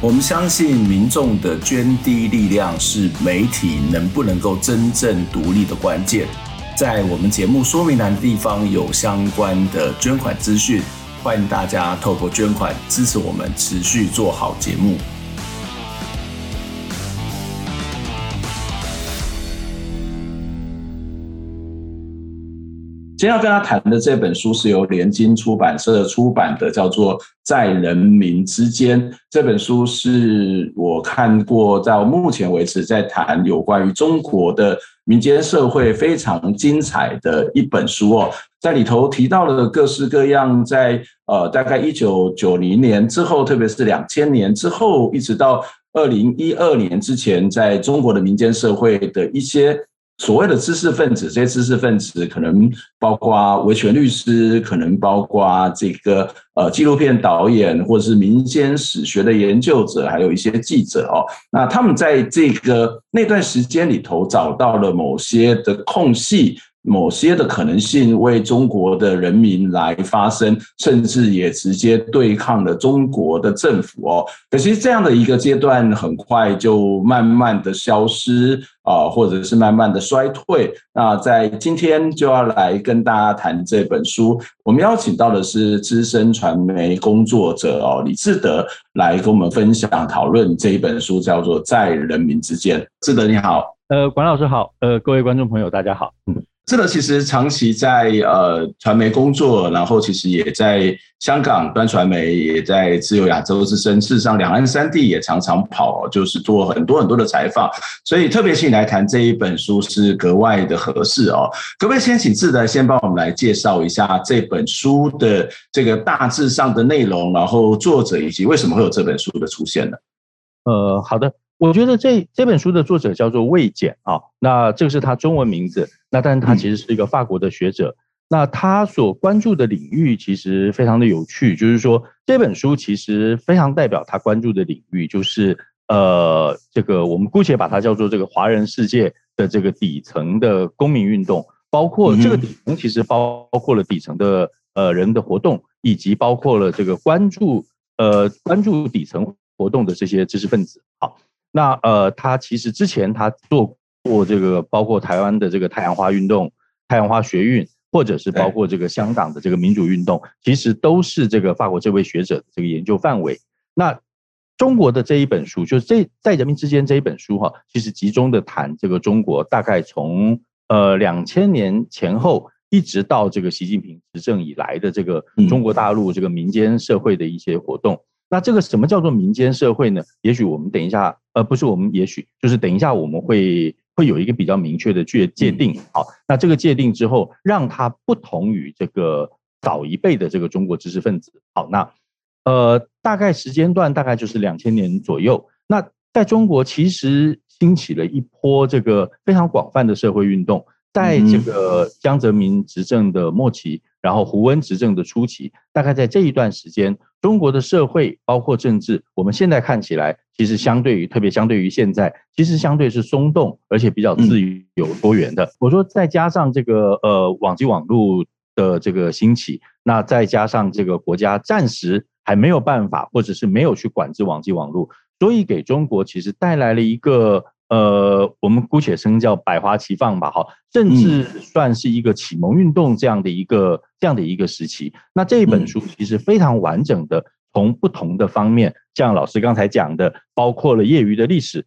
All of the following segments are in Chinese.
我们相信民众的捐滴力量是媒体能不能够真正独立的关键。在我们节目说明栏地方有相关的捐款资讯，欢迎大家透过捐款支持我们持续做好节目。今天要跟他谈的这本书是由联经出版社出版的，叫做《在人民之间》。这本书是我看过到目前为止在谈有关于中国的民间社会非常精彩的一本书哦。在里头提到了各式各样在呃大概一九九零年之后，特别是两千年之后，一直到二零一二年之前，在中国的民间社会的一些。所谓的知识分子，这些知识分子可能包括维权律师，可能包括这个呃纪录片导演，或者是民间史学的研究者，还有一些记者哦。那他们在这个那段时间里头找到了某些的空隙。某些的可能性为中国的人民来发声，甚至也直接对抗了中国的政府哦。可惜这样的一个阶段很快就慢慢的消失啊，或者是慢慢的衰退。那在今天就要来跟大家谈这本书，我们邀请到的是资深传媒工作者哦李志德来跟我们分享讨论这一本书，叫做《在人民之间》。志德你好，呃，管老师好，呃，各位观众朋友大家好，嗯。这个其实长期在呃传媒工作，然后其实也在香港端传媒，也在自由亚洲之声，事实上两岸三地也常常跑，就是做很多很多的采访，所以特别请你来谈这一本书是格外的合适哦。可不可以先请志德先帮我们来介绍一下这本书的这个大致上的内容，然后作者以及为什么会有这本书的出现呢？呃，好的。我觉得这这本书的作者叫做魏简啊，那这个是他中文名字，那但是他其实是一个法国的学者，那他所关注的领域其实非常的有趣，就是说这本书其实非常代表他关注的领域，就是呃这个我们姑且把它叫做这个华人世界的这个底层的公民运动，包括这个底层其实包括了底层的呃人的活动，以及包括了这个关注呃关注底层活动的这些知识分子，好。那呃，他其实之前他做过这个，包括台湾的这个太阳花运动、太阳花学运，或者是包括这个香港的这个民主运动，其实都是这个法国这位学者的这个研究范围。那中国的这一本书，就是这在人民之间这一本书哈，其实集中的谈这个中国大概从呃两千年前后，一直到这个习近平执政以来的这个中国大陆这个民间社会的一些活动。那这个什么叫做民间社会呢？也许我们等一下，呃，不是我们，也许就是等一下我们会会有一个比较明确的界界定。好，那这个界定之后，让它不同于这个早一辈的这个中国知识分子。好，那呃，大概时间段大概就是两千年左右。那在中国其实兴起了一波这个非常广泛的社会运动，在这个江泽民执政的末期。然后胡温执政的初期，大概在这一段时间，中国的社会包括政治，我们现在看起来，其实相对于特别相对于现在，其实相对是松动，而且比较自由多元的。我说再加上这个呃网际网络的这个兴起，那再加上这个国家暂时还没有办法，或者是没有去管制网际网络，所以给中国其实带来了一个。呃，我们姑且称叫百花齐放吧，哈，甚至算是一个启蒙运动这样的一个这样的一个时期。那这一本书其实非常完整的，从不同的方面，像老师刚才讲的，包括了业余的历史，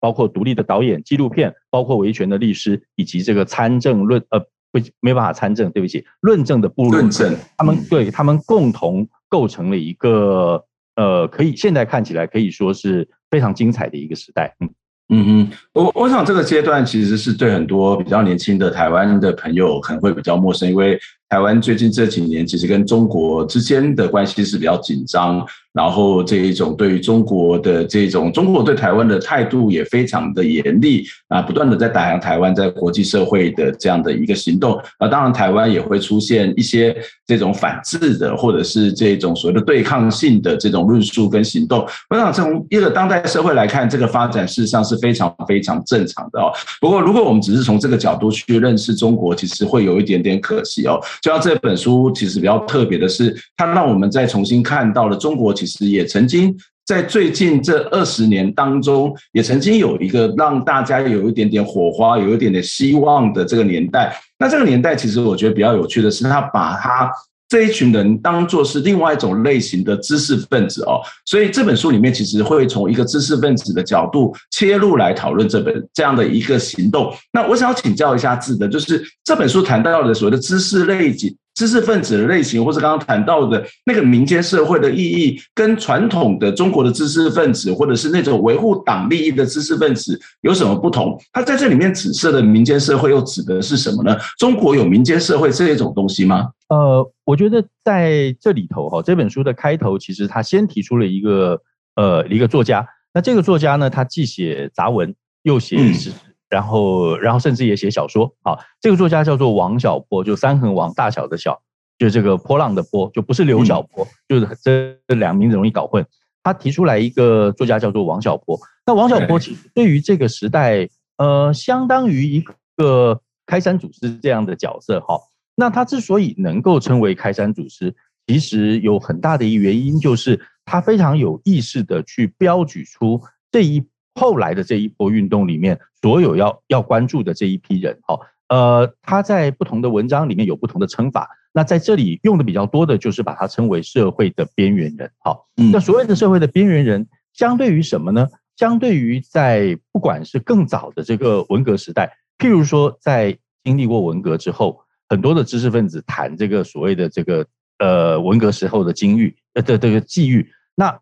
包括独立的导演纪录片，包括维权的律师，以及这个参政论呃不没办法参政，对不起，论证的部落，论证，他们对他们共同构成了一个呃，可以现在看起来可以说是非常精彩的一个时代，嗯。嗯哼，我我想这个阶段其实是对很多比较年轻的台湾的朋友可能会比较陌生，因为台湾最近这几年其实跟中国之间的关系是比较紧张。然后这一种对于中国的这种中国对台湾的态度也非常的严厉啊，不断的在打压台湾在国际社会的这样的一个行动啊，当然台湾也会出现一些这种反制的或者是这种所谓的对抗性的这种论述跟行动。我想从一个当代社会来看，这个发展事实上是非常非常正常的哦。不过如果我们只是从这个角度去认识中国，其实会有一点点可惜哦。就像这本书其实比较特别的是，它让我们再重新看到了中国。其实也曾经在最近这二十年当中，也曾经有一个让大家有一点点火花、有一点点希望的这个年代。那这个年代，其实我觉得比较有趣的是，他把它这一群人当做是另外一种类型的知识分子哦。所以这本书里面其实会从一个知识分子的角度切入来讨论这本这样的一个行动。那我想要请教一下志德，就是这本书谈到的所谓的知识类型。知识分子的类型，或是刚刚谈到的那个民间社会的意义，跟传统的中国的知识分子，或者是那种维护党利益的知识分子有什么不同？他在这里面指涉的民间社会又指的是什么呢？中国有民间社会这一种东西吗？呃，我觉得在这里头哈，这本书的开头其实他先提出了一个呃一个作家，那这个作家呢，他既写杂文又写诗。嗯然后，然后甚至也写小说。好，这个作家叫做王小波，就三横王大小的小，就这个波浪的波，就不是刘小波，嗯、就是这这两名字容易搞混。他提出来一个作家叫做王小波。那王小波其实对于这个时代，呃，相当于一个开山祖师这样的角色。哈，那他之所以能够称为开山祖师，其实有很大的一个原因，就是他非常有意识的去标举出这一。后来的这一波运动里面，所有要要关注的这一批人，好，呃，他在不同的文章里面有不同的称法。那在这里用的比较多的就是把它称为社会的边缘人，好，那所谓的社会的边缘人，相对于什么呢？相对于在不管是更早的这个文革时代，譬如说在经历过文革之后，很多的知识分子谈这个所谓的这个呃文革时候的境遇呃的这个际遇，那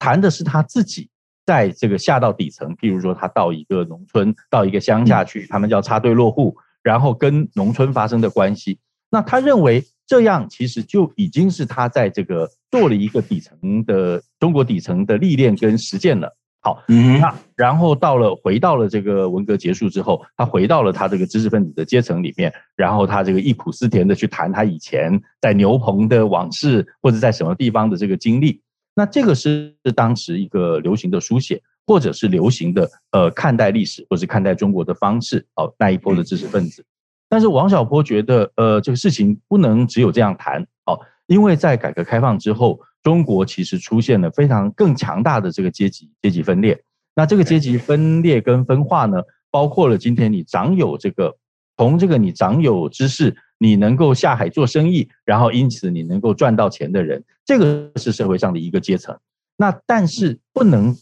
谈的是他自己。在这个下到底层，譬如说他到一个农村，到一个乡下去，他们叫插队落户，然后跟农村发生的关系。那他认为这样其实就已经是他在这个做了一个底层的中国底层的历练跟实践了。好，嗯，那然后到了回到了这个文革结束之后，他回到了他这个知识分子的阶层里面，然后他这个忆苦思甜的去谈他以前在牛棚的往事，或者在什么地方的这个经历。那这个是当时一个流行的书写，或者是流行的呃看待历史，或是看待中国的方式哦，那一波的知识分子。但是王小波觉得，呃，这个事情不能只有这样谈哦，因为在改革开放之后，中国其实出现了非常更强大的这个阶级阶级分裂。那这个阶级分裂跟分化呢，包括了今天你掌有这个，从这个你掌有知识。你能够下海做生意，然后因此你能够赚到钱的人，这个是社会上的一个阶层。那但是不能，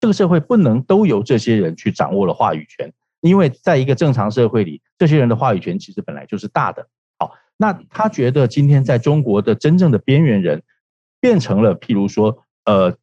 这个社会不能都由这些人去掌握了话语权，因为在一个正常社会里，这些人的话语权其实本来就是大的。好，那他觉得今天在中国的真正的边缘人，变成了譬如说，呃，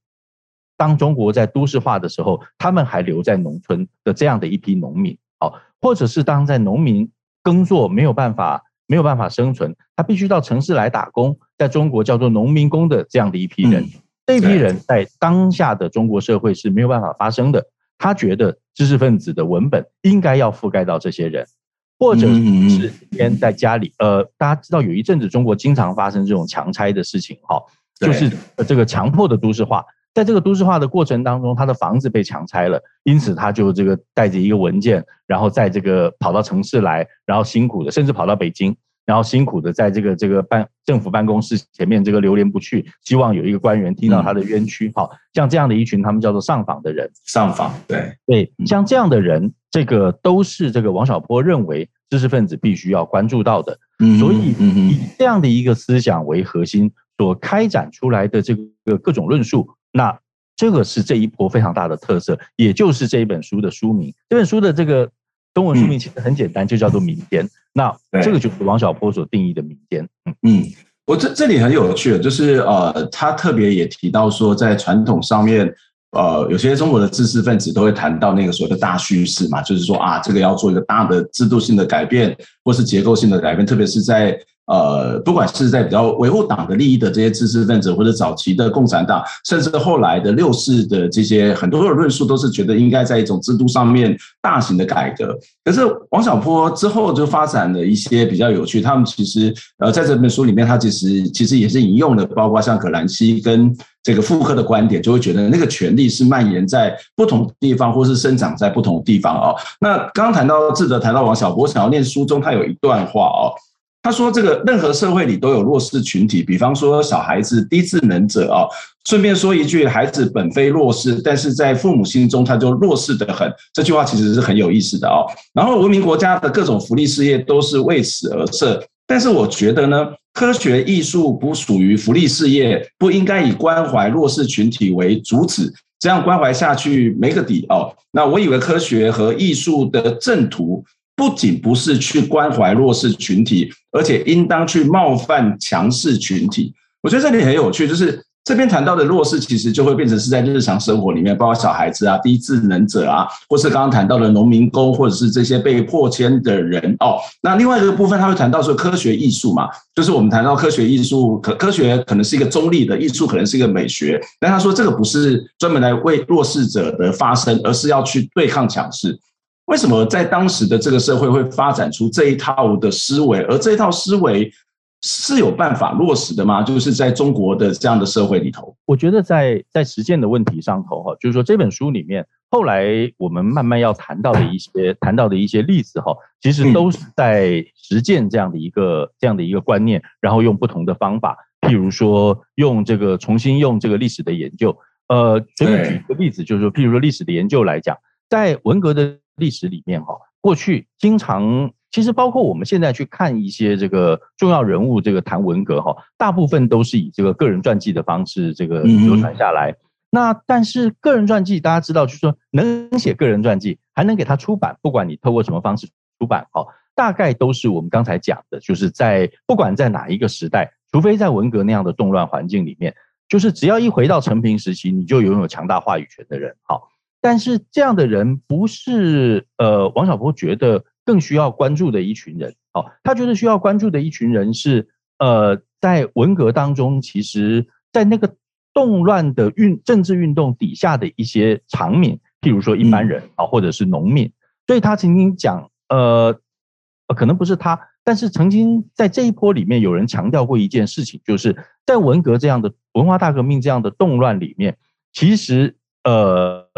当中国在都市化的时候，他们还留在农村的这样的一批农民，好，或者是当在农民耕作没有办法。没有办法生存，他必须到城市来打工，在中国叫做农民工的这样的一批人，这批人在当下的中国社会是没有办法发生的。他觉得知识分子的文本应该要覆盖到这些人，或者是天在家里。呃，大家知道有一阵子中国经常发生这种强拆的事情，哈，就是这个强迫的都市化。在这个都市化的过程当中，他的房子被强拆了，因此他就这个带着一个文件，然后在这个跑到城市来，然后辛苦的，甚至跑到北京，然后辛苦的在这个这个办政府办公室前面这个流连不去，希望有一个官员听到他的冤屈。好，像这样的一群，他们叫做上访的人。上访，对对，像这样的人，这个都是这个王小波认为知识分子必须要关注到的。所以以这样的一个思想为核心所开展出来的这个各种论述。那这个是这一波非常大的特色，也就是这一本书的书名。这本书的这个中文书名其实很简单，就叫做《民间》。那这个就是王小波所定义的民间。嗯嗯，我这这里很有趣的，就是呃，他特别也提到说，在传统上面，呃，有些中国的知识分子都会谈到那个所谓的大叙事嘛，就是说啊，这个要做一个大的制度性的改变，或是结构性的改变，特别是在。呃，不管是在比较维护党的利益的这些知识分子，或者早期的共产党，甚至后来的六四的这些很多的论述，都是觉得应该在一种制度上面大型的改革。可是王小波之后就发展了一些比较有趣，他们其实呃在这本书里面，他其实其实也是引用了，包括像葛兰西跟这个傅柯的观点，就会觉得那个权力是蔓延在不同地方，或是生长在不同地方哦。那刚刚谈到志德，谈到王小波，想要念书中他有一段话哦。他说：“这个任何社会里都有弱势群体，比方说小孩子、低智能者啊。顺便说一句，孩子本非弱势，但是在父母心中他就弱势得很。这句话其实是很有意思的哦。然后文明国家的各种福利事业都是为此而设，但是我觉得呢，科学艺术不属于福利事业，不应该以关怀弱势群体为主旨，这样关怀下去没个底哦。那我以为科学和艺术的正途。”不仅不是去关怀弱势群体，而且应当去冒犯强势群体。我觉得这里很有趣，就是这边谈到的弱势，其实就会变成是在日常生活里面，包括小孩子啊、低智能者啊，或是刚刚谈到的农民工，或者是这些被迫迁的人哦。那另外一个部分，他会谈到说科学艺术嘛，就是我们谈到科学艺术，科科学可能是一个中立的艺术，可能是一个美学，但他说这个不是专门来为弱势者的发声，而是要去对抗强势。为什么在当时的这个社会会发展出这一套的思维？而这一套思维是有办法落实的吗？就是在中国的这样的社会里头，我觉得在在实践的问题上头哈，就是说这本书里面后来我们慢慢要谈到的一些谈到的一些例子哈，其实都是在实践这样的一个这样的一个观念，然后用不同的方法，譬如说用这个重新用这个历史的研究，呃，随便举一个例子，就是说譬如说历史的研究来讲，在文革的。历史里面哈，过去经常其实包括我们现在去看一些这个重要人物，这个谈文革哈，大部分都是以这个个人传记的方式这个流传下来。那但是个人传记大家知道，就是说能写个人传记，还能给他出版，不管你透过什么方式出版哈，大概都是我们刚才讲的，就是在不管在哪一个时代，除非在文革那样的动乱环境里面，就是只要一回到成平时期，你就拥有强大话语权的人哈。但是这样的人不是呃，王小波觉得更需要关注的一群人哦。他觉得需要关注的一群人是呃，在文革当中，其实在那个动乱的运政治运动底下的一些常民，譬如说一般人啊，或者是农民。所以他曾经讲呃，可能不是他，但是曾经在这一波里面有人强调过一件事情，就是在文革这样的文化大革命这样的动乱里面，其实呃。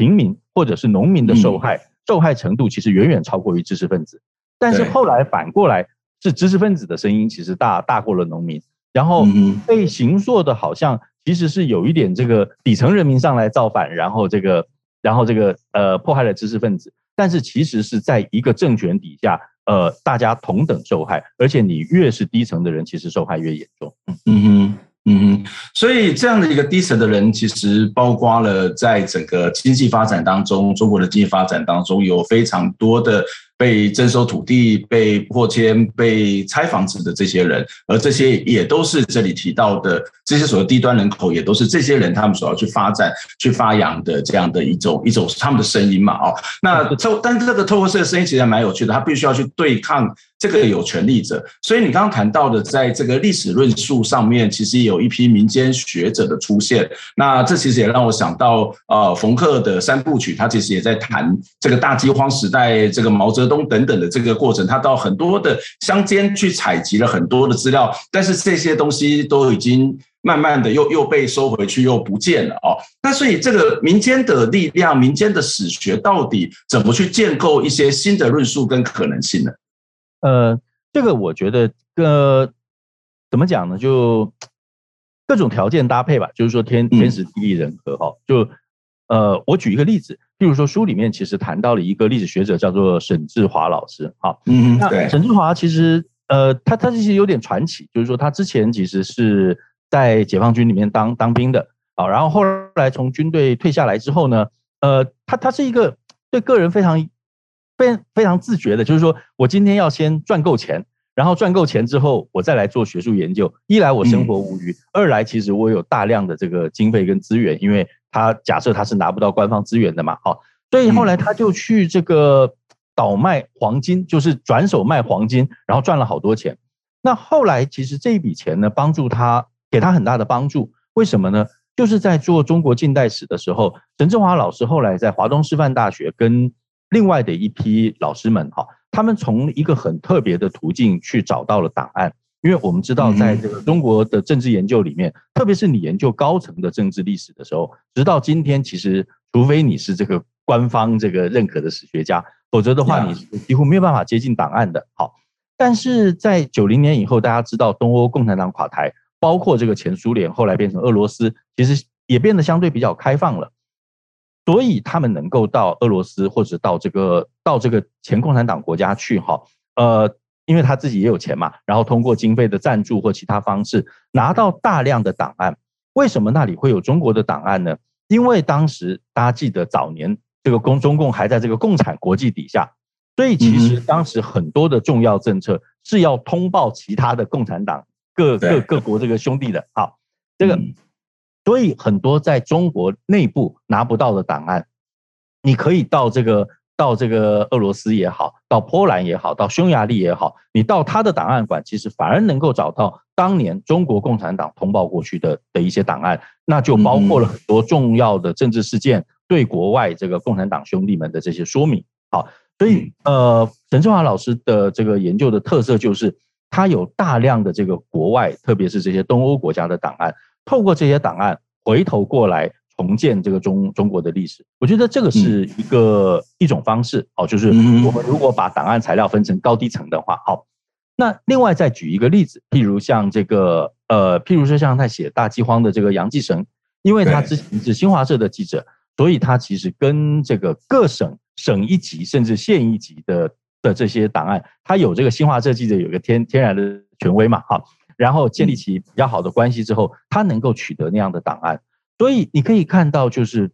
平民或者是农民的受害，受害程度其实远远超过于知识分子。但是后来反过来，是知识分子的声音其实大大过了农民，然后被形塑的好像其实是有一点这个底层人民上来造反，然后这个然后这个呃迫害了知识分子。但是其实是在一个政权底下，呃，大家同等受害，而且你越是低层的人，其实受害越严重。嗯哼。嗯，所以这样的一个低层的人，其实包括了在整个经济发展当中，中国的经济发展当中有非常多的。被征收土地、被破迁、被拆房子的这些人，而这些也都是这里提到的这些所谓低端人口，也都是这些人他们所要去发展、去发扬的这样的一种一种他们的声音嘛？哦，那透，但是这个透过这个声音其实还蛮有趣的，他必须要去对抗这个有权利者。所以你刚刚谈到的，在这个历史论述上面，其实也有一批民间学者的出现。那这其实也让我想到，呃，冯克的三部曲，他其实也在谈这个大饥荒时代，这个毛泽东。等等的这个过程，他到很多的乡间去采集了很多的资料，但是这些东西都已经慢慢的又又被收回去，又不见了哦。那所以这个民间的力量，民间的史学到底怎么去建构一些新的论述跟可能性呢？呃，这个我觉得，呃，怎么讲呢？就各种条件搭配吧，就是说天天时地利人和哈。就呃，我举一个例子。譬如说，书里面其实谈到了一个历史学者，叫做沈志华老师。好，嗯，那沈志华其实，呃，他他其实有点传奇，就是说他之前其实是在解放军里面当当兵的，好，然后后来从军队退下来之后呢，呃，他他是一个对个人非常非非常自觉的，就是说我今天要先赚够钱，然后赚够钱之后，我再来做学术研究。一来我生活无虞，二来其实我有大量的这个经费跟资源，因为。他假设他是拿不到官方资源的嘛，好，所以后来他就去这个倒卖黄金，就是转手卖黄金，然后赚了好多钱。那后来其实这一笔钱呢，帮助他给他很大的帮助。为什么呢？就是在做中国近代史的时候，陈志华老师后来在华东师范大学跟另外的一批老师们哈，他们从一个很特别的途径去找到了档案。因为我们知道，在这个中国的政治研究里面，特别是你研究高层的政治历史的时候，直到今天，其实除非你是这个官方这个认可的史学家，否则的话，你是几乎没有办法接近档案的。好，但是在九零年以后，大家知道东欧共产党垮台，包括这个前苏联后来变成俄罗斯，其实也变得相对比较开放了，所以他们能够到俄罗斯或者到这个到这个前共产党国家去，哈，呃。因为他自己也有钱嘛，然后通过经费的赞助或其他方式拿到大量的档案。为什么那里会有中国的档案呢？因为当时大家记得早年这个共中共还在这个共产国际底下，所以其实当时很多的重要政策是要通报其他的共产党各各各国这个兄弟的。好，这个所以很多在中国内部拿不到的档案，你可以到这个。到这个俄罗斯也好，到波兰也好，到匈牙利也好，你到他的档案馆，其实反而能够找到当年中国共产党通报过去的的一些档案，那就包括了很多重要的政治事件对国外这个共产党兄弟们的这些说明。好，所以呃，陈志华老师的这个研究的特色就是，他有大量的这个国外，特别是这些东欧国家的档案，透过这些档案回头过来。重建这个中中国的历史，我觉得这个是一个、嗯、一种方式。哦，就是我们如果把档案材料分成高低层的话，好，那另外再举一个例子，譬如像这个呃，譬如说像在写大饥荒的这个杨继绳，因为他之前是新华社的记者，所以他其实跟这个各省省一级甚至县一级的的这些档案，他有这个新华社记者有个天天然的权威嘛，好，然后建立起比较好的关系之后，他能够取得那样的档案。所以你可以看到，就是，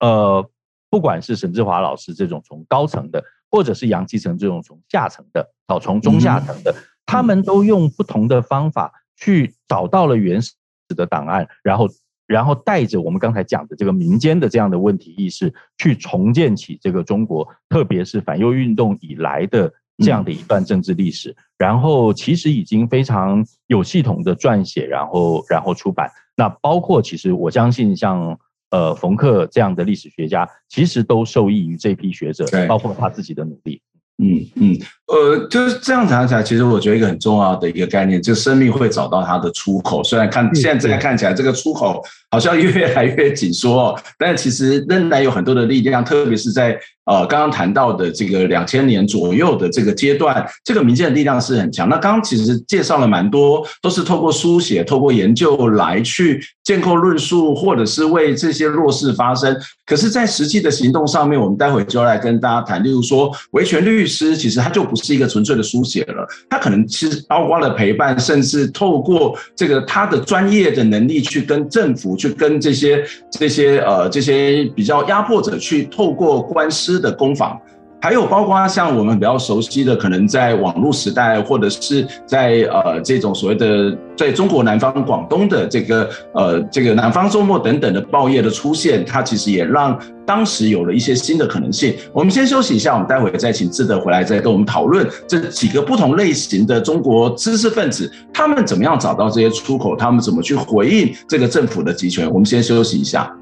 呃，不管是沈志华老师这种从高层的，或者是杨继成这种从下层的，哦，从中下层的，他们都用不同的方法去找到了原始的档案，然后，然后带着我们刚才讲的这个民间的这样的问题意识，去重建起这个中国，特别是反右运动以来的这样的一段政治历史，然后其实已经非常有系统的撰写，然后，然后出版。那包括其实我相信像呃冯克这样的历史学家，其实都受益于这批学者，包括他自己的努力。嗯嗯，呃，就是这样谈起来，其实我觉得一个很重要的一个概念，就是生命会找到它的出口。虽然看现在看起来这个出口好像越来越紧缩，但其实仍然有很多的力量，特别是在。呃，刚刚谈到的这个两千年左右的这个阶段，这个民间的力量是很强。那刚刚其实介绍了蛮多，都是透过书写、透过研究来去建构论述，或者是为这些弱势发声。可是，在实际的行动上面，我们待会就要来跟大家谈。例如说，维权律师其实他就不是一个纯粹的书写了，他可能其实包括了陪伴，甚至透过这个他的专业的能力去跟政府、去跟这些这些呃这些比较压迫者去透过官司。的攻防，还有包括像我们比较熟悉的，可能在网络时代，或者是在呃这种所谓的在中国南方广东的这个呃这个南方周末等等的报业的出现，它其实也让当时有了一些新的可能性。我们先休息一下，我们待会再请志德回来再跟我们讨论这几个不同类型的中国知识分子，他们怎么样找到这些出口，他们怎么去回应这个政府的集权。我们先休息一下。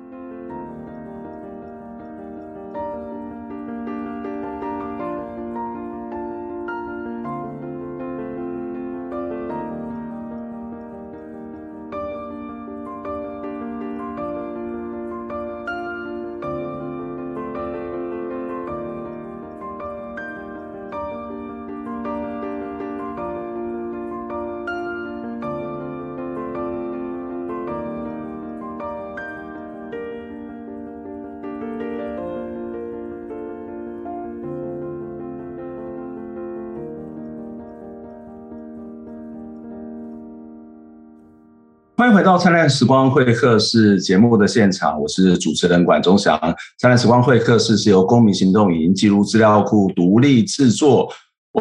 欢迎回到《灿烂时光会客室》节目的现场，我是主持人管中祥。《灿烂时光会客室》是由公民行动影音记录资料库独立制作，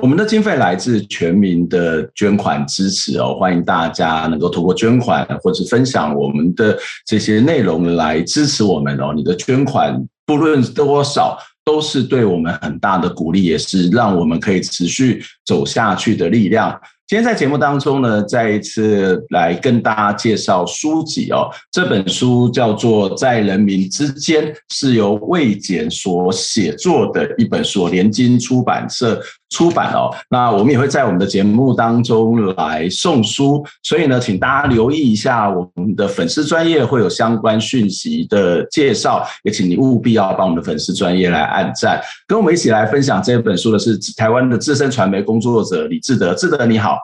我们的经费来自全民的捐款支持哦，欢迎大家能够透过捐款或者分享我们的这些内容来支持我们哦。你的捐款不论多少，都是对我们很大的鼓励，也是让我们可以持续走下去的力量。今天在节目当中呢，再一次来跟大家介绍书籍哦。这本书叫做《在人民之间》，是由魏简所写作的一本书，联经出版社出版哦。那我们也会在我们的节目当中来送书，所以呢，请大家留意一下我们的粉丝专业会有相关讯息的介绍，也请你务必要帮我们的粉丝专业来按赞。跟我们一起来分享这本书的是台湾的资深传媒工作者李志德，志德你好。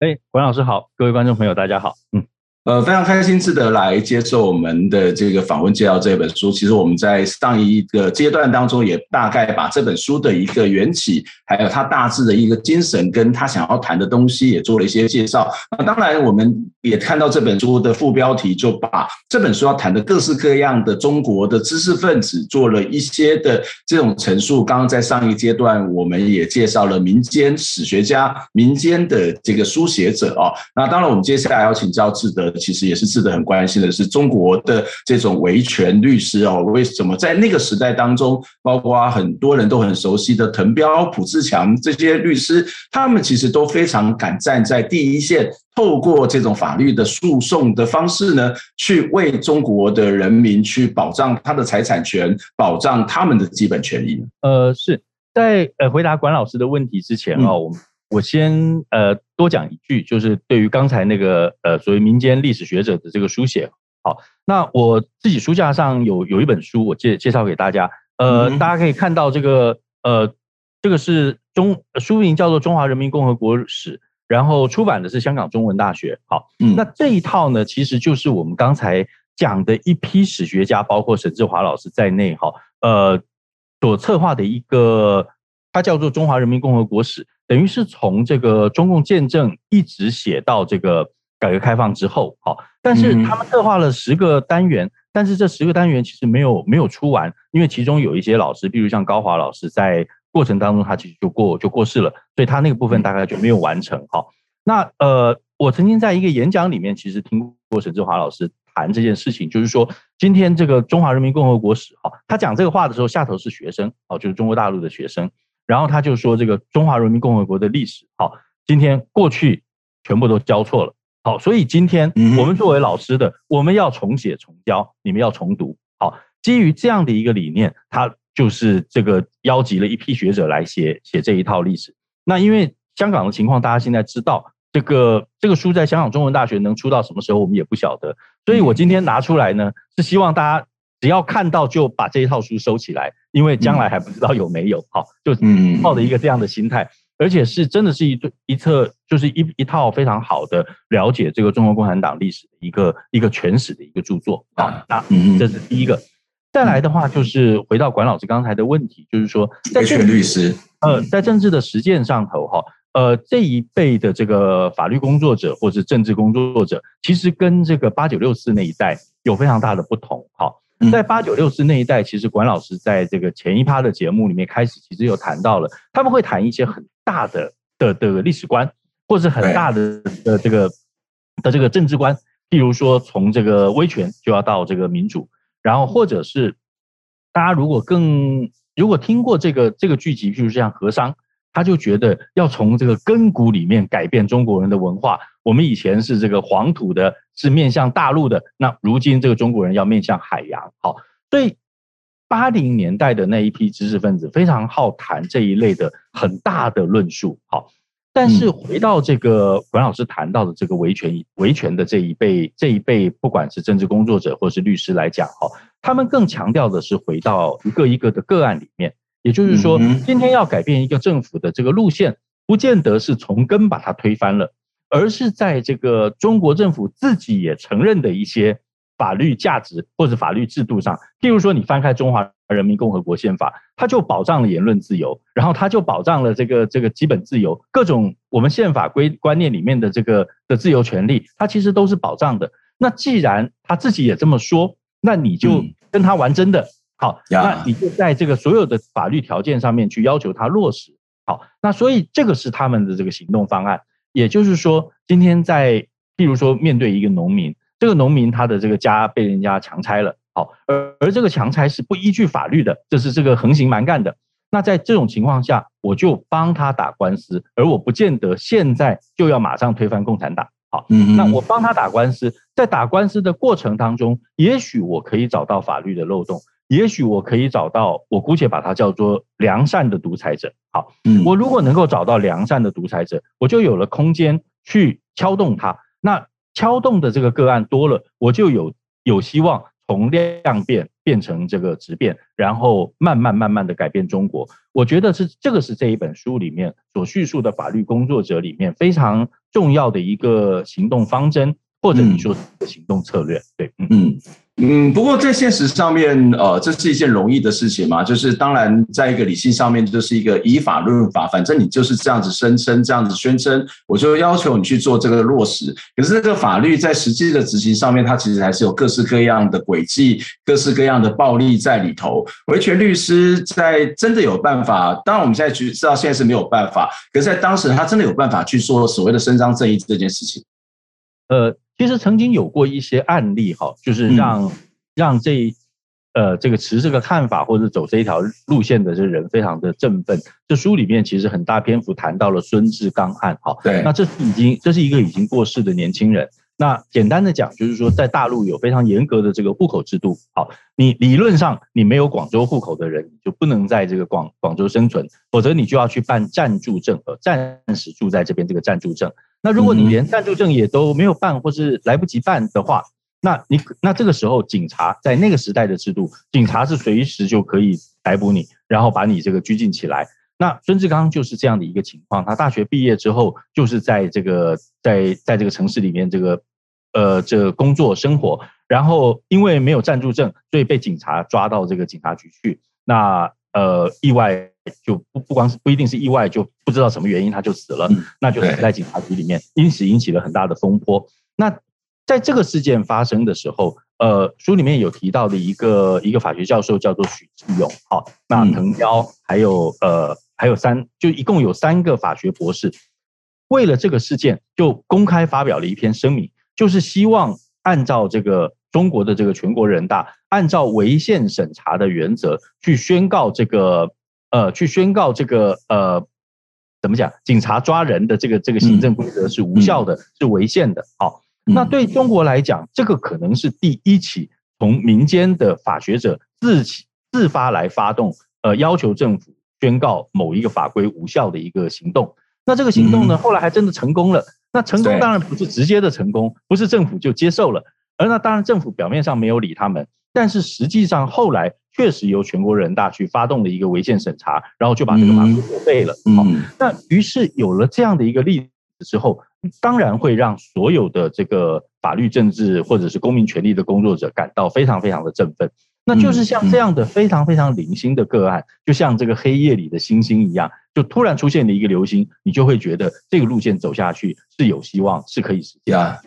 哎，管老师好，各位观众朋友，大家好，嗯。呃，非常开心，志德来接受我们的这个访问，介绍这本书。其实我们在上一个阶段当中，也大概把这本书的一个缘起，还有他大致的一个精神，跟他想要谈的东西，也做了一些介绍。那当然，我们也看到这本书的副标题，就把这本书要谈的各式各样的中国的知识分子做了一些的这种陈述。刚刚在上一阶段，我们也介绍了民间史学家、民间的这个书写者啊。那当然，我们接下来要请教志德。其实也是值得很关心的是中国的这种维权律师哦，为什么在那个时代当中，包括很多人都很熟悉的滕彪、蒲志强这些律师，他们其实都非常敢站在第一线，透过这种法律的诉讼的方式呢，去为中国的人民去保障他的财产权，保障他们的基本权益。呃，是在呃回答管老师的问题之前哦，我们、嗯。我先呃多讲一句，就是对于刚才那个呃所谓民间历史学者的这个书写，好，那我自己书架上有有一本书，我介介绍给大家，呃，大家可以看到这个呃这个是中书名叫做《中华人民共和国史》，然后出版的是香港中文大学，好，那这一套呢，其实就是我们刚才讲的一批史学家，包括沈志华老师在内，哈，呃，所策划的一个，它叫做《中华人民共和国史》。等于是从这个中共建政一直写到这个改革开放之后，好，但是他们策划了十个单元，但是这十个单元其实没有没有出完，因为其中有一些老师，比如像高华老师，在过程当中他其实就过就过世了，所以他那个部分大概就没有完成。好，那呃，我曾经在一个演讲里面其实听过沈志华老师谈这件事情，就是说今天这个中华人民共和国史，哈，他讲这个话的时候，下头是学生，哦，就是中国大陆的学生。然后他就说：“这个中华人民共和国的历史，好，今天过去全部都交错了，好，所以今天我们作为老师的，我们要重写重教，你们要重读，好，基于这样的一个理念，他就是这个邀集了一批学者来写写这一套历史。那因为香港的情况，大家现在知道，这个这个书在香港中文大学能出到什么时候，我们也不晓得。所以我今天拿出来呢，是希望大家。”只要看到就把这一套书收起来，因为将来还不知道有没有。好，就抱着一个这样的心态，而且是真的是一对一册，就是一一套非常好的了解这个中国共产党历史的一个一个全史的一个著作啊。那这是第一个。再来的话，就是回到管老师刚才的问题，就是说，在权律师，呃，在政治的实践上头哈，呃，这一辈的这个法律工作者或者政治工作者，其实跟这个八九六四那一代有非常大的不同。好。在八九六四那一代，其实管老师在这个前一趴的节目里面开始，其实有谈到了，他们会谈一些很大的的的历史观，或是很大的的这个的这个政治观，譬如说从这个威权就要到这个民主，然后或者是大家如果更如果听过这个这个剧集，譬如像和商。他就觉得要从这个根骨里面改变中国人的文化。我们以前是这个黄土的，是面向大陆的，那如今这个中国人要面向海洋。好，所以八零年代的那一批知识分子非常好谈这一类的很大的论述。好，但是回到这个管老师谈到的这个维权维权的这一辈这一辈，不管是政治工作者或是律师来讲，哈，他们更强调的是回到一个一个的个案里面。也就是说，今天要改变一个政府的这个路线，不见得是从根把它推翻了，而是在这个中国政府自己也承认的一些法律价值或者法律制度上。譬如说，你翻开《中华人民共和国宪法》，它就保障了言论自由，然后它就保障了这个这个基本自由，各种我们宪法规观念里面的这个的自由权利，它其实都是保障的。那既然他自己也这么说，那你就跟他玩真的。好，那你就在这个所有的法律条件上面去要求他落实。好，那所以这个是他们的这个行动方案。也就是说，今天在，譬如说面对一个农民，这个农民他的这个家被人家强拆了，好，而而这个强拆是不依据法律的，这是这个横行蛮干的。那在这种情况下，我就帮他打官司，而我不见得现在就要马上推翻共产党。好，那我帮他打官司，在打官司的过程当中，也许我可以找到法律的漏洞，也许我可以找到，我姑且把它叫做良善的独裁者。好，我如果能够找到良善的独裁者，我就有了空间去敲动它。那敲动的这个个案多了，我就有有希望从量变变成这个质变，然后慢慢慢慢的改变中国。我觉得是这个是这一本书里面所叙述的法律工作者里面非常重要的一个行动方针，或者你说的行动策略。对，嗯。嗯，嗯不过在现实上面，呃，这是一件容易的事情嘛。就是当然，在一个理性上面，就是一个以法论法，反正你就是这样子声称，这样子宣称，我就要求你去做这个落实。可是这个法律在实际的执行上面，它其实还是有各式各样的轨迹，各式各样的暴力在里头。维权律师在真的有办法，当然我们现在知道现在是没有办法，可是在当时他真的有办法去说所谓的伸张正义这件事情。呃。其实曾经有过一些案例哈，就是让让这呃这个持这个看法或者走这一条路线的这人非常的振奋。这书里面其实很大篇幅谈到了孙志刚案哈，对，那这是已经这是一个已经过世的年轻人。那简单的讲，就是说在大陆有非常严格的这个户口制度，好，你理论上你没有广州户口的人，你就不能在这个广广州生存，否则你就要去办暂住证和暂时住在这边这个暂住证。那如果你连暂住证也都没有办，或是来不及办的话，那你那这个时候警察在那个时代的制度，警察是随时就可以逮捕你，然后把你这个拘禁起来。那孙志刚就是这样的一个情况，他大学毕业之后就是在这个在在这个城市里面这个呃这个工作生活，然后因为没有暂住证，所以被警察抓到这个警察局去。那呃意外。就不不光是不一定是意外，就不知道什么原因他就死了，那就死在警察局里面，因此引起了很大的风波。那在这个事件发生的时候，呃，书里面有提到的一个一个法学教授叫做许志勇，好，那藤彪还有呃还有三，就一共有三个法学博士，为了这个事件就公开发表了一篇声明，就是希望按照这个中国的这个全国人大按照违宪审查的原则去宣告这个。呃，去宣告这个呃，怎么讲？警察抓人的这个这个行政规则是无效的，是违宪的。好，那对中国来讲，这个可能是第一起从民间的法学者自起自发来发动，呃，要求政府宣告某一个法规无效的一个行动。那这个行动呢，后来还真的成功了。那成功当然不是直接的成功，不是政府就接受了，而那当然政府表面上没有理他们，但是实际上后来。确实由全国人大去发动了一个违宪审查，然后就把这个法规作废了。好，那于是有了这样的一个例子之后，当然会让所有的这个法律、政治或者是公民权利的工作者感到非常非常的振奋。那就是像这样的非常非常零星的个案，就像这个黑夜里的星星一样，就突然出现了一个流星，你就会觉得这个路线走下去是有希望，是可以实现的。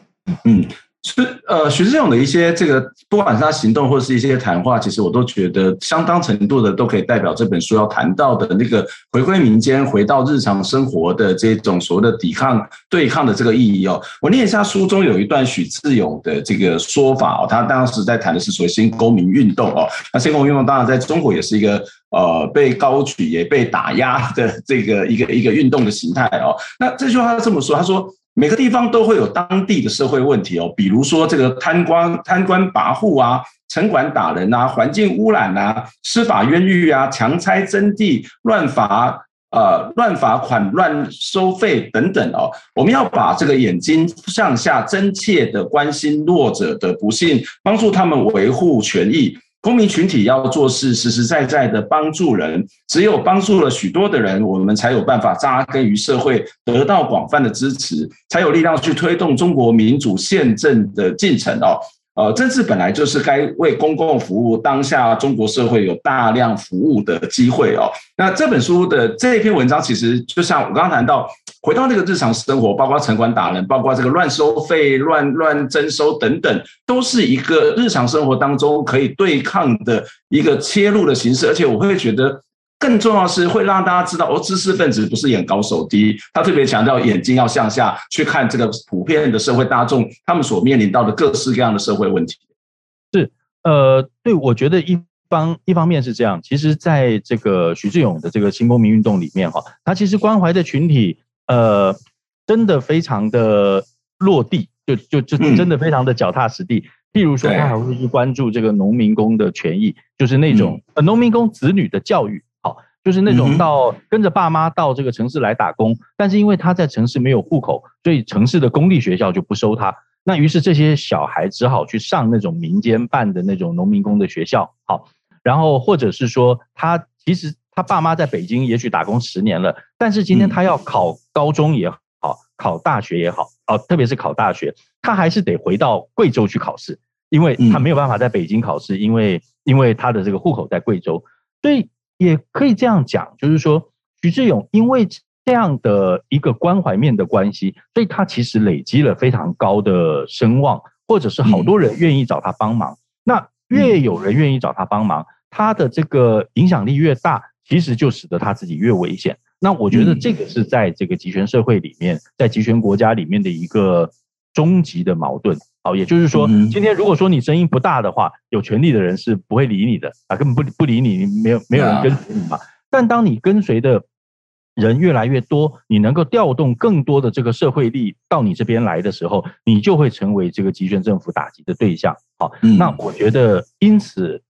嗯。是呃，许志永的一些这个，不管是他行动或是一些谈话，其实我都觉得相当程度的都可以代表这本书要谈到的那个回归民间、回到日常生活的这种所谓的抵抗、对抗的这个意义哦。我念一下书中有一段许志永的这个说法哦，他当时在谈的是所谓新公民运动哦。那新公民运动当然在中国也是一个呃被高举也被打压的这个一个一个运动的形态哦。那这句话他这么说，他说。每个地方都会有当地的社会问题哦，比如说这个贪官贪官跋扈啊，城管打人啊，环境污染啊，司法冤狱啊，强拆征地、乱罚呃乱罚款、乱收费等等哦。我们要把这个眼睛向下，真切的关心弱者的不幸，帮助他们维护权益。公民群体要做事，实实在在的帮助人。只有帮助了许多的人，我们才有办法扎根于社会，得到广泛的支持，才有力量去推动中国民主宪政的进程哦。呃，政治本来就是该为公共服务，当下中国社会有大量服务的机会哦。那这本书的这一篇文章，其实就像我刚刚谈到，回到那个日常生活，包括城管打人，包括这个乱收费、乱乱征收等等，都是一个日常生活当中可以对抗的一个切入的形式，而且我会觉得。更重要的是会让大家知道，哦，知识分子不是眼高手低，他特别强调眼睛要向下去看这个普遍的社会大众，他们所面临到的各式各样的社会问题。是，呃，对，我觉得一方一方面是这样，其实在这个许志勇的这个新公民运动里面哈，他其实关怀的群体呃真的非常的落地，就就就真的非常的脚踏实地。譬如说，他还会去关注这个农民工的权益，就是那种呃农民工子女的教育，好，就是那种到跟着爸妈到这个城市来打工，但是因为他在城市没有户口，所以城市的公立学校就不收他。那于是这些小孩只好去上那种民间办的那种农民工的学校，好，然后或者是说他其实他爸妈在北京也许打工十年了，但是今天他要考高中也好，考大学也好，哦，特别是考大学，他还是得回到贵州去考试，因为他没有办法在北京考试，因为因为他的这个户口在贵州，所以也可以这样讲，就是说许志勇因为。这样的一个关怀面的关系，所以他其实累积了非常高的声望，或者是好多人愿意找他帮忙。那越有人愿意找他帮忙，他的这个影响力越大，其实就使得他自己越危险。那我觉得这个是在这个集权社会里面，在集权国家里面的一个终极的矛盾。好，也就是说，今天如果说你声音不大的话，有权利的人是不会理你的啊，根本不不理你，你没有没有人跟随你嘛。但当你跟随的人越来越多，你能够调动更多的这个社会力到你这边来的时候，你就会成为这个集权政府打击的对象。好，那我觉得，因此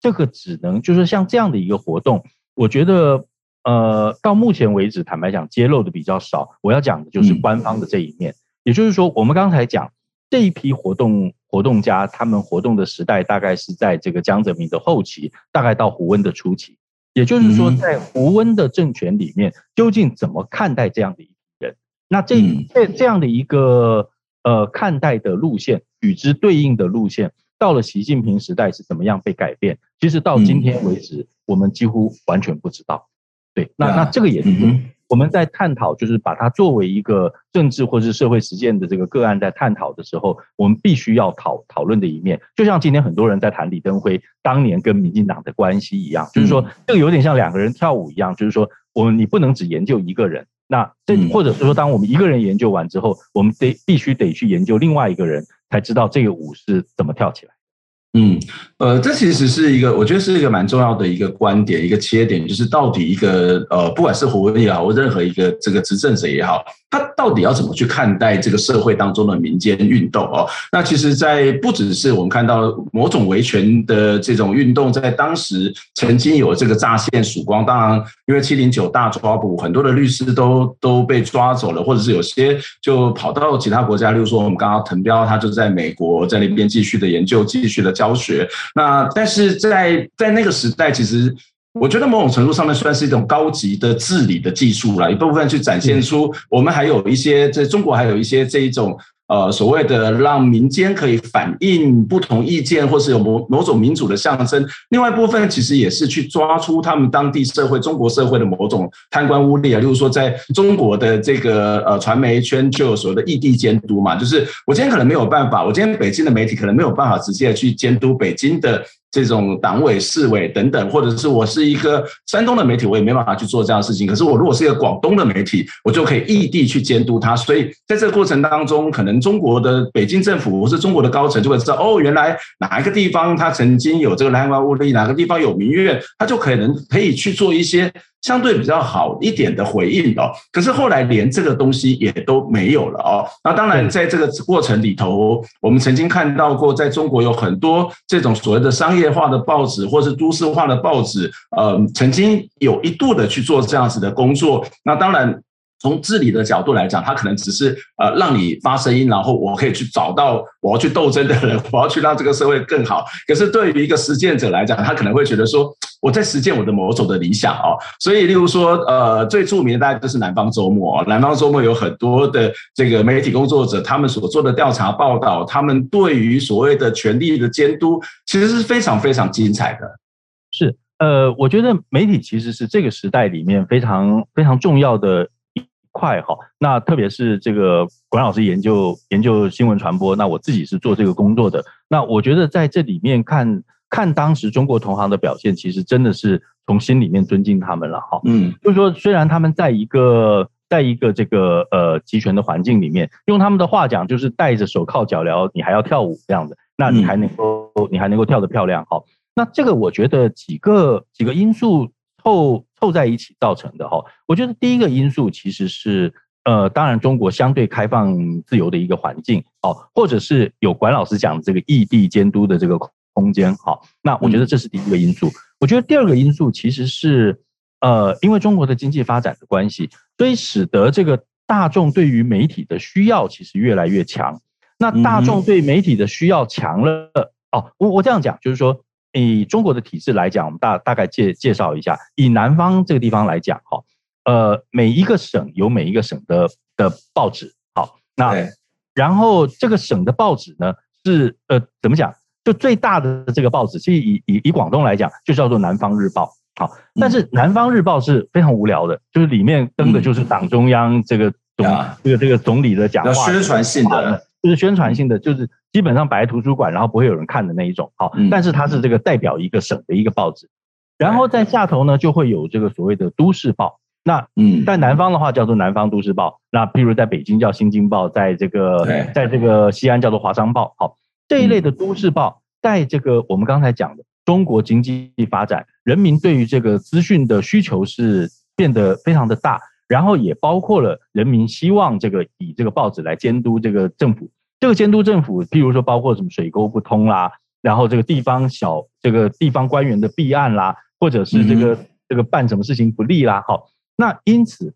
这个只能就是像这样的一个活动，我觉得，呃，到目前为止，坦白讲，揭露的比较少。我要讲的就是官方的这一面，也就是说，我们刚才讲这一批活动活动家，他们活动的时代大概是在这个江泽民的后期，大概到胡温的初期。也就是说，在胡温的政权里面，究竟怎么看待这样的一批人？那这这这样的一个呃看待的路线，与之对应的路线，到了习近平时代是怎么样被改变？其实到今天为止，我们几乎完全不知道。对，那那这个也是。我们在探讨，就是把它作为一个政治或是社会实践的这个个案，在探讨的时候，我们必须要讨讨论的一面，就像今天很多人在谈李登辉当年跟民进党的关系一样，就是说这个有点像两个人跳舞一样，就是说我们你不能只研究一个人，那这或者是说，当我们一个人研究完之后，我们得必须得去研究另外一个人，才知道这个舞是怎么跳起来。嗯，呃，这其实是一个，我觉得是一个蛮重要的一个观点，一个切点，就是到底一个呃，不管是胡温也好，或任何一个这个执政者也好。他到底要怎么去看待这个社会当中的民间运动哦？那其实，在不只是我们看到某种维权的这种运动，在当时曾经有这个乍现曙光。当然，因为七零九大抓捕，很多的律师都都被抓走了，或者是有些就跑到其他国家。例如说，我们刚刚滕彪，他就在美国，在那边继续的研究，继续的教学。那但是在在那个时代，其实。我觉得某种程度上面算是一种高级的治理的技术了，一部分去展现出我们还有一些在中国还有一些这一种呃所谓的让民间可以反映不同意见，或是有某某种民主的象征。另外一部分其实也是去抓出他们当地社会中国社会的某种贪官污吏啊，例如说在中国的这个呃传媒圈就有所谓的异地监督嘛，就是我今天可能没有办法，我今天北京的媒体可能没有办法直接去监督北京的。这种党委、市委等等，或者是我是一个山东的媒体，我也没办法去做这样的事情。可是我如果是一个广东的媒体，我就可以异地去监督他。所以在这个过程当中，可能中国的北京政府或是中国的高层就会知道，哦，原来哪一个地方它曾经有这个贪官污吏，哪个地方有民怨，它就可能可以去做一些。相对比较好一点的回应哦，可是后来连这个东西也都没有了哦。那当然，在这个过程里头，我们曾经看到过，在中国有很多这种所谓的商业化的报纸，或是都市化的报纸，呃，曾经有一度的去做这样子的工作。那当然。从治理的角度来讲，他可能只是呃让你发声音，然后我可以去找到我要去斗争的人，我要去让这个社会更好。可是对于一个实践者来讲，他可能会觉得说我在实践我的某种的理想哦。所以，例如说呃最著名的大概就是南方周末，南方周末有很多的这个媒体工作者，他们所做的调查报道，他们对于所谓的权力的监督，其实是非常非常精彩的。是呃，我觉得媒体其实是这个时代里面非常非常重要的。快哈，那特别是这个管老师研究研究新闻传播，那我自己是做这个工作的。那我觉得在这里面看看当时中国同行的表现，其实真的是从心里面尊敬他们了哈。嗯，就是说虽然他们在一个在一个这个呃集权的环境里面，用他们的话讲，就是戴着手铐脚镣，你还要跳舞这样子，那你还能够你还能够跳得漂亮哈。那这个我觉得几个几个因素凑凑在一起造成的哈。我觉得第一个因素其实是呃，当然中国相对开放自由的一个环境哦，或者是有管老师讲的这个异地监督的这个空间好。那我觉得这是第一个因素。我觉得第二个因素其实是呃，因为中国的经济发展的关系，所以使得这个大众对于媒体的需要其实越来越强。那大众对媒体的需要强了哦，我我这样讲就是说。以中国的体制来讲，我们大大概介介绍一下。以南方这个地方来讲，哈，呃，每一个省有每一个省的的报纸，好，那然后这个省的报纸呢是呃怎么讲？就最大的这个报纸，其实以以以广东来讲，就叫做《南方日报》。好，但是《南方日报》是非常无聊的，就是里面登的就是党中央这个总这个这个总理的讲话，宣传性的。就是宣传性的，就是基本上摆在图书馆，然后不会有人看的那一种。好，但是它是这个代表一个省的一个报纸。然后在下头呢，就会有这个所谓的都市报。那嗯，在南方的话叫做南方都市报。那譬如在北京叫新京报，在这个在这个西安叫做华商报。好，这一类的都市报，在这个我们刚才讲的中国经济发展，人民对于这个资讯的需求是变得非常的大。然后也包括了人民希望这个以这个报纸来监督这个政府，这个监督政府，譬如说包括什么水沟不通啦，然后这个地方小这个地方官员的弊案啦，或者是这个这个办什么事情不利啦，好，那因此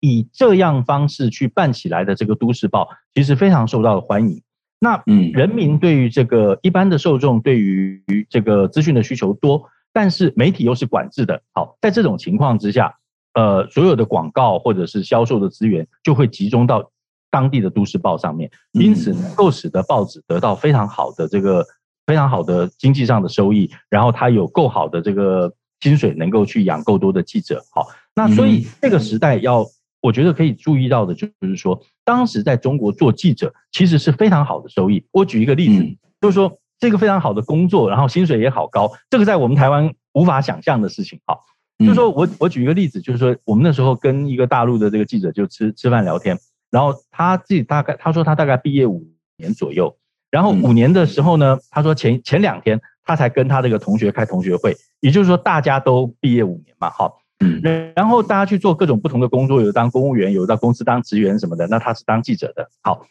以这样方式去办起来的这个都市报，其实非常受到了欢迎。那嗯，人民对于这个一般的受众对于这个资讯的需求多，但是媒体又是管制的，好，在这种情况之下。呃，所有的广告或者是销售的资源就会集中到当地的都市报上面，因此能够使得报纸得到非常好的这个非常好的经济上的收益，然后它有够好的这个薪水，能够去养够多的记者。好，那所以这个时代要我觉得可以注意到的就是说，当时在中国做记者其实是非常好的收益。我举一个例子，就是说这个非常好的工作，然后薪水也好高，这个在我们台湾无法想象的事情。好。就是说我我举一个例子，就是说我们那时候跟一个大陆的这个记者就吃吃饭聊天，然后他自己大概他说他大概毕业五年左右，然后五年的时候呢，他说前前两天他才跟他这个同学开同学会，也就是说大家都毕业五年嘛，好，嗯，然后大家去做各种不同的工作，有当公务员，有到公司当职员什么的，那他是当记者的，好，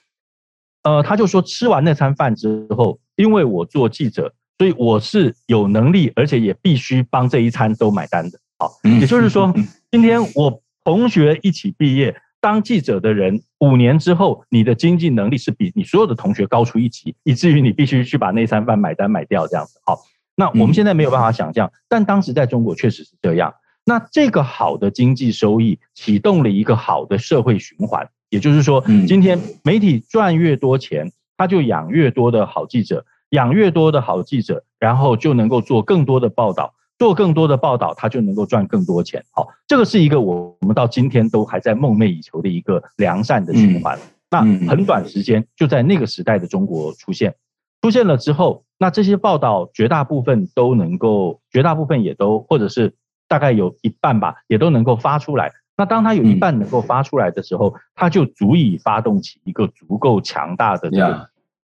呃，他就说吃完那餐饭之后，因为我做记者，所以我是有能力，而且也必须帮这一餐都买单的。好，也就是说，今天我同学一起毕业当记者的人，五年之后，你的经济能力是比你所有的同学高出一级，以至于你必须去把那三饭买单买掉这样子。好，那我们现在没有办法想象，但当时在中国确实是这样。那这个好的经济收益启动了一个好的社会循环，也就是说，今天媒体赚越多钱，他就养越多的好记者，养越多的好记者，然后就能够做更多的报道。做更多的报道，他就能够赚更多钱。好，这个是一个我我们到今天都还在梦寐以求的一个良善的循环。那很短时间就在那个时代的中国出现，出现了之后，那这些报道绝大部分都能够，绝大部分也都或者是大概有一半吧，也都能够发出来。那当它有一半能够发出来的时候，它就足以发动起一个足够强大的这个。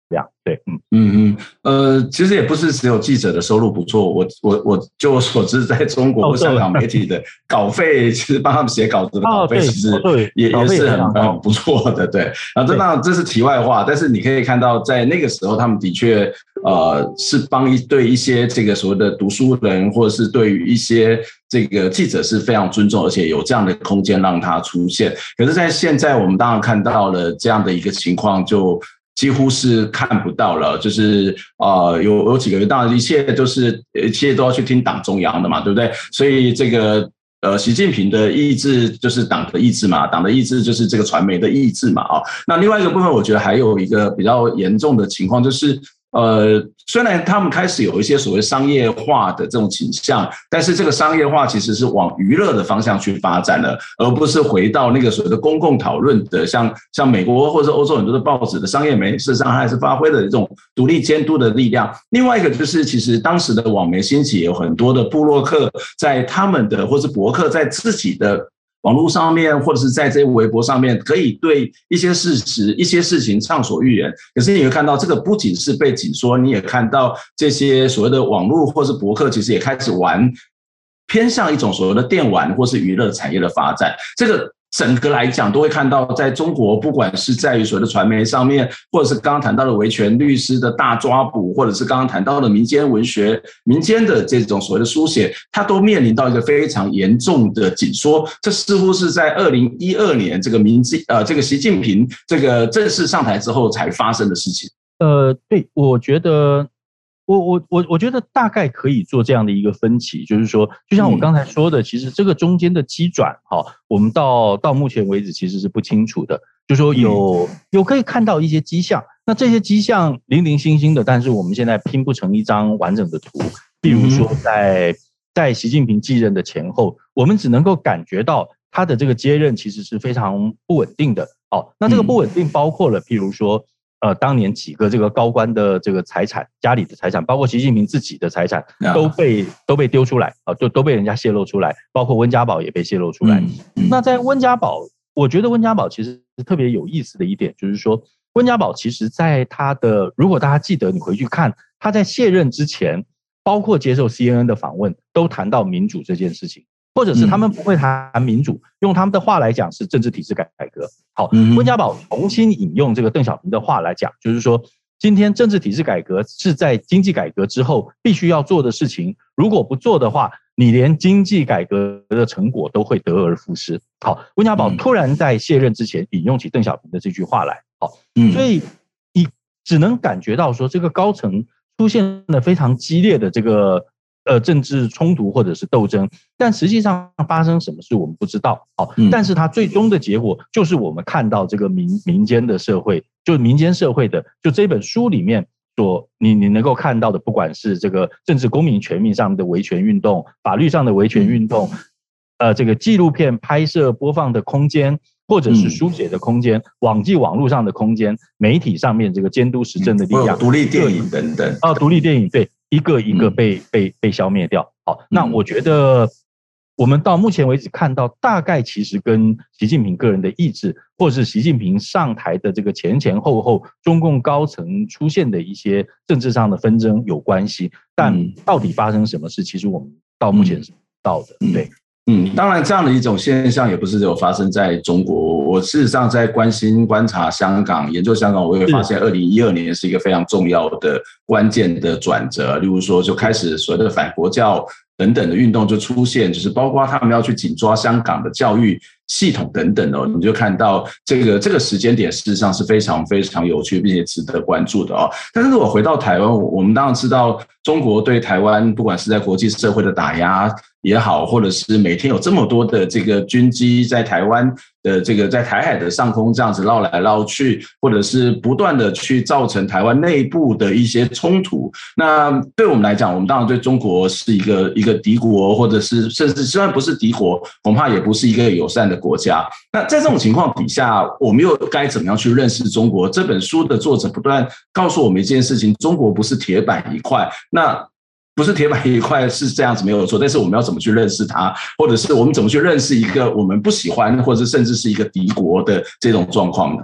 这样对，嗯嗯嗯，呃，其实也不是只有记者的收入不错，我我我就我所知，在中国或香港媒体的稿费，其实帮他们写稿子的稿费，其实也也是很很不错的，对。啊，这那这是题外话，但是你可以看到，在那个时候，他们的确呃是帮一对一些这个所谓的读书人，或者是对于一些这个记者是非常尊重，而且有这样的空间让他出现。可是，在现在我们当然看到了这样的一个情况，就。几乎是看不到了，就是呃，有有几个月，当然一切就是一切都要去听党中央的嘛，对不对？所以这个呃，习近平的意志就是党的意志嘛，党的意志就是这个传媒的意志嘛，啊，那另外一个部分，我觉得还有一个比较严重的情况就是。呃，虽然他们开始有一些所谓商业化的这种倾向，但是这个商业化其实是往娱乐的方向去发展了，而不是回到那个所谓的公共讨论的，像像美国或者欧洲很多的报纸的商业媒，事实上还是发挥了这种独立监督的力量。另外一个就是，其实当时的网媒兴起，有很多的部落客在他们的或是博客在自己的。网络上面，或者是在这些微博上面，可以对一些事实、一些事情畅所欲言。可是你会看到，这个不仅是被紧缩，你也看到这些所谓的网络或是博客，其实也开始玩偏向一种所谓的电玩或是娱乐产业的发展。这个。整个来讲，都会看到，在中国，不管是在于所谓的传媒上面，或者是刚刚谈到的维权律师的大抓捕，或者是刚刚谈到的民间文学、民间的这种所谓的书写，它都面临到一个非常严重的紧缩。这似乎是在二零一二年这个民进呃这个习近平这个正式上台之后才发生的事情。呃，对，我觉得。我我我我觉得大概可以做这样的一个分歧，就是说，就像我刚才说的，其实这个中间的机转，哈，我们到到目前为止其实是不清楚的。就是说有有可以看到一些迹象，那这些迹象零零星星的，但是我们现在拼不成一张完整的图。比如说在在习近平继任的前后，我们只能够感觉到他的这个接任其实是非常不稳定的。哦，那这个不稳定包括了，譬如说。呃，当年几个这个高官的这个财产，家里的财产，包括习近平自己的财产，都被都被丢出来啊，就都被人家泄露出来，包括温家宝也被泄露出来。那在温家宝，我觉得温家宝其实是特别有意思的一点，就是说温家宝其实在他的，如果大家记得，你回去看他在卸任之前，包括接受 CNN 的访问，都谈到民主这件事情。或者是他们不会谈民主，用他们的话来讲是政治体制改革。好，温家宝重新引用这个邓小平的话来讲，就是说，今天政治体制改革是在经济改革之后必须要做的事情。如果不做的话，你连经济改革的成果都会得而复失。好，温家宝突然在卸任之前引用起邓小平的这句话来。好，所以你只能感觉到说，这个高层出现了非常激烈的这个。呃，政治冲突或者是斗争，但实际上发生什么事我们不知道。好，但是它最终的结果就是我们看到这个民民间的社会，就民间社会的，就这本书里面所你你能够看到的，不管是这个政治公民权利上的维权运动，法律上的维权运动，呃，这个纪录片拍摄播放的空间，或者是书写的空间，网际网络上的空间，媒体上面这个监督时政的力量，独立电影等等。啊，独立电影对。一个一个被被被消灭掉。好，那我觉得我们到目前为止看到，大概其实跟习近平个人的意志，或是习近平上台的这个前前后后，中共高层出现的一些政治上的纷争有关系。但到底发生什么事，其实我们到目前是不知道的。对。嗯，当然，这样的一种现象也不是只有发生在中国。我事实上在关心、观察香港、研究香港，我会发现，二零一二年是一个非常重要的关键的转折。例如说，就开始所谓的反国教等等的运动就出现，就是包括他们要去紧抓香港的教育系统等等哦，你就看到这个这个时间点，事实上是非常非常有趣，并且值得关注的哦。但是如果回到台湾，我们当然知道中国对台湾，不管是在国际社会的打压。也好，或者是每天有这么多的这个军机在台湾的这个在台海的上空这样子绕来绕去，或者是不断的去造成台湾内部的一些冲突。那对我们来讲，我们当然对中国是一个一个敌国，或者是甚至虽然不是敌国，恐怕也不是一个友善的国家。那在这种情况底下，我们又该怎么样去认识中国？这本书的作者不断告诉我们一件事情：中国不是铁板一块。那不是铁板一块是这样子没有错，但是我们要怎么去认识它，或者是我们怎么去认识一个我们不喜欢，或者甚至是一个敌国的这种状况呢？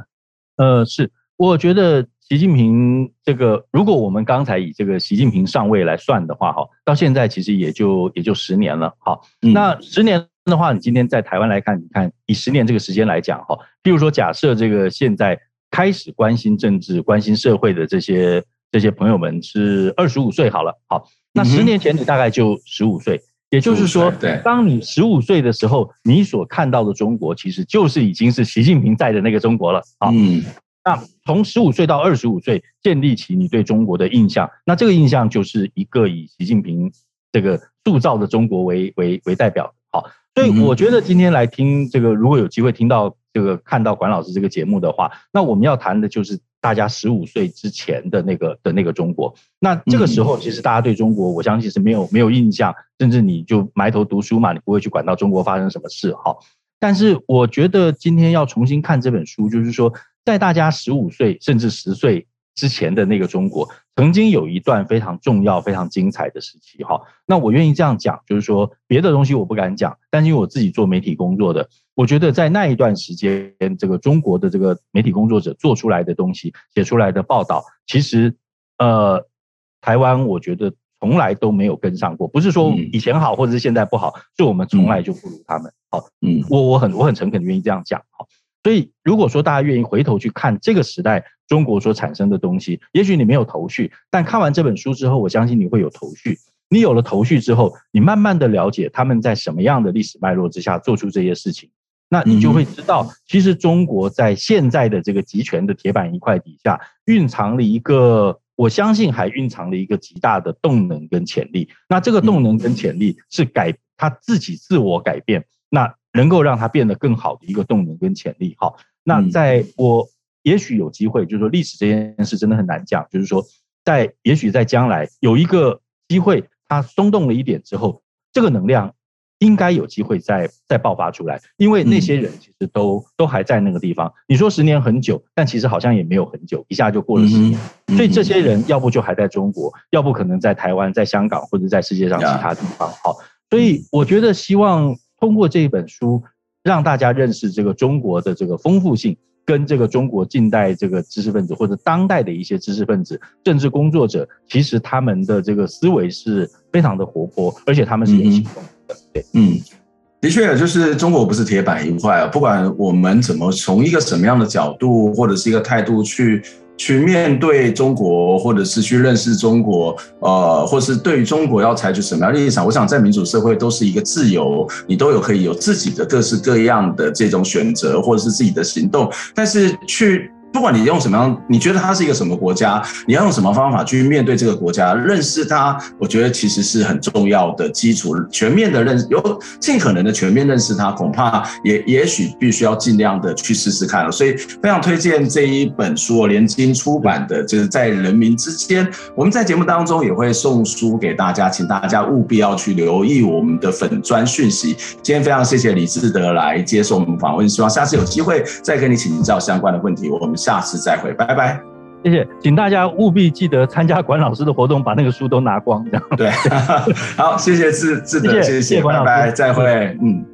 呃，是，我觉得习近平这个，如果我们刚才以这个习近平上位来算的话，哈，到现在其实也就也就十年了，好，那十年的话，你今天在台湾来看，你看以十年这个时间来讲，哈，比如说假设这个现在开始关心政治、关心社会的这些这些朋友们是二十五岁，好了，好。那十年前你大概就十五岁，也就是说，当你十五岁的时候，你所看到的中国其实就是已经是习近平在的那个中国了啊。嗯，那从十五岁到二十五岁建立起你对中国的印象，那这个印象就是一个以习近平这个塑造的中国为为为代表。好，所以我觉得今天来听这个，如果有机会听到这个看到管老师这个节目的话，那我们要谈的就是。大家十五岁之前的那个的那个中国，那这个时候其实大家对中国，我相信是没有没有印象，甚至你就埋头读书嘛，你不会去管到中国发生什么事哈。但是我觉得今天要重新看这本书，就是说，在大家十五岁甚至十岁之前的那个中国，曾经有一段非常重要、非常精彩的时期哈。那我愿意这样讲，就是说别的东西我不敢讲，但是因为我自己做媒体工作的，我觉得在那一段时间，这个中国的这个媒体工作者做出来的东西、写出来的报道，其实呃，台湾我觉得从来都没有跟上过。不是说以前好，或者是现在不好，是我们从来就不如他们。好，嗯，我我很我很诚恳的愿意这样讲。好。所以，如果说大家愿意回头去看这个时代中国所产生的东西，也许你没有头绪，但看完这本书之后，我相信你会有头绪。你有了头绪之后，你慢慢的了解他们在什么样的历史脉络之下做出这些事情，那你就会知道，其实中国在现在的这个集权的铁板一块底下，蕴藏了一个，我相信还蕴藏了一个极大的动能跟潜力。那这个动能跟潜力是改他自己自我改变。那能够让它变得更好的一个动能跟潜力，好，那在我也许有机会，就是说历史这件事真的很难讲，就是说在也许在将来有一个机会，它松动了一点之后，这个能量应该有机会再再爆发出来，因为那些人其实都都还在那个地方。你说十年很久，但其实好像也没有很久，一下就过了十年。所以这些人要不就还在中国，要不可能在台湾、在香港或者在世界上其他地方。好，所以我觉得希望。通过这一本书，让大家认识这个中国的这个丰富性，跟这个中国近代这个知识分子或者当代的一些知识分子、政治工作者，其实他们的这个思维是非常的活泼，而且他们是有行动的。对，嗯，的确，就是中国不是铁板一块啊，不管我们怎么从一个什么样的角度或者是一个态度去。去面对中国，或者是去认识中国，呃，或是对于中国要采取什么样的立场，我想在民主社会都是一个自由，你都有可以有自己的各式各样的这种选择，或者是自己的行动，但是去。不管你用什么样，你觉得它是一个什么国家，你要用什么方法去面对这个国家，认识它，我觉得其实是很重要的基础。全面的认识，有尽可能的全面认识它，恐怕也也许必须要尽量的去试试看了。所以非常推荐这一本书，联经出版的，就是在人民之间。我们在节目当中也会送书给大家，请大家务必要去留意我们的粉专讯息。今天非常谢谢李志德来接受我们访问，希望下次有机会再跟你请教相关的问题。我们。下次再会，拜拜。谢谢，请大家务必记得参加管老师的活动，把那个书都拿光。这样对，好，谢谢志志德，谢谢，谢谢，谢谢管老师，拜拜，再会，嗯。